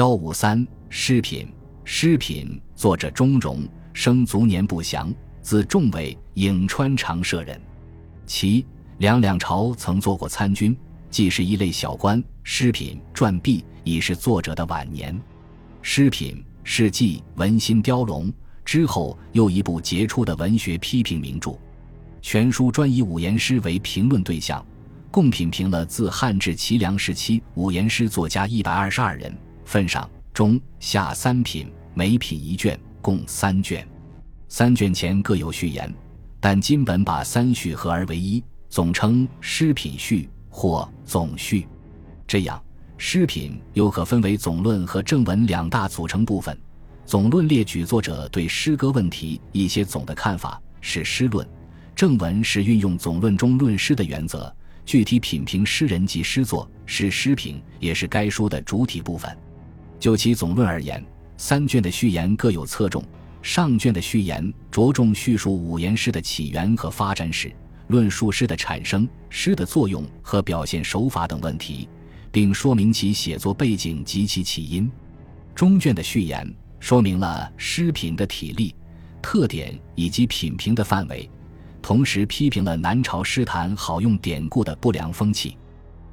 幺五三诗品，诗品作者钟嵘，生卒年不详，字仲伟，颍川长社人。其梁两朝曾做过参军，既是一类小官。诗品撰毕，已是作者的晚年。诗品是继《文心雕龙》之后又一部杰出的文学批评名著。全书专以五言诗为评论对象，共品评了自汉至齐梁时期五言诗作家一百二十二人。分上中下三品，每品一卷，共三卷。三卷前各有序言，但今本把三序合而为一，总称诗品序或总序。这样，诗品又可分为总论和正文两大组成部分。总论列举作者对诗歌问题一些总的看法，是诗论；正文是运用总论中论诗的原则，具体品评诗人及诗作，是诗评，也是该书的主体部分。就其总论而言，三卷的序言各有侧重。上卷的序言着重叙述五言诗的起源和发展史，论述诗的产生、诗的作用和表现手法等问题，并说明其写作背景及其起因。中卷的序言说明了诗品的体例、特点以及品评的范围，同时批评了南朝诗坛好用典故的不良风气。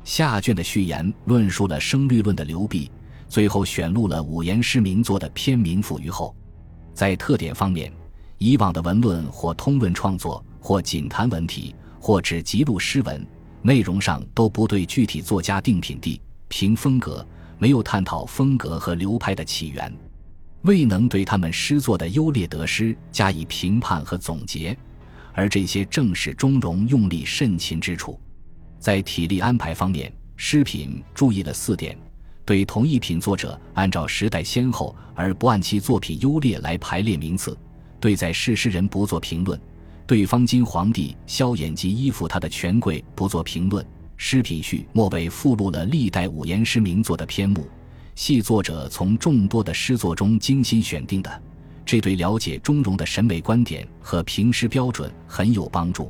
下卷的序言论述了声律论的流弊。最后选录了五言诗名作的篇名附于后。在特点方面，以往的文论或通论创作，或仅谈文体，或只记录诗文，内容上都不对具体作家定品地、评风格，没有探讨风格和流派的起源，未能对他们诗作的优劣得失加以评判和总结。而这些正是钟嵘用力慎勤之处。在体力安排方面，诗品注意了四点。对同一品作者按照时代先后而不按其作品优劣来排列名次，对在世诗人不做评论，对方今皇帝萧衍及依附他的权贵不做评论。诗品序末尾附录了历代五言诗名作的篇目，系作者从众多的诗作中精心选定的，这对了解钟嵘的审美观点和评诗标准很有帮助。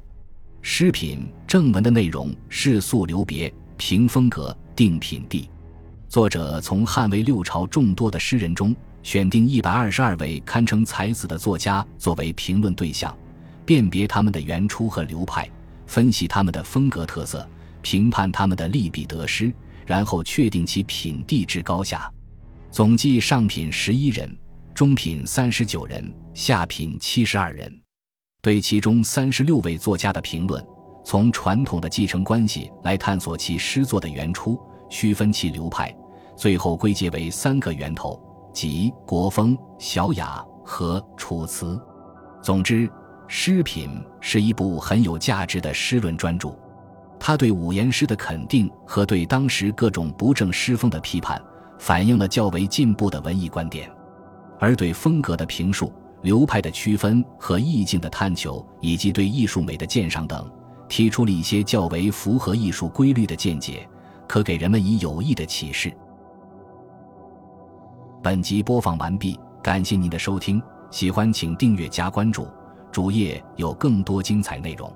诗品正文的内容是素留别、评风格、定品地。作者从汉魏六朝众多的诗人中选定一百二十二位堪称才子的作家作为评论对象，辨别他们的原出和流派，分析他们的风格特色，评判他们的利弊得失，然后确定其品地之高下。总计上品十一人，中品三十九人，下品七十二人。对其中三十六位作家的评论，从传统的继承关系来探索其诗作的原出。区分其流派，最后归结为三个源头，即国风、小雅和楚辞。总之，《诗品》是一部很有价值的诗论专著。他对五言诗的肯定和对当时各种不正诗风的批判，反映了较为进步的文艺观点；而对风格的评述、流派的区分和意境的探求，以及对艺术美的鉴赏等，提出了一些较为符合艺术规律的见解。可给人们以有益的启示。本集播放完毕，感谢您的收听，喜欢请订阅加关注，主页有更多精彩内容。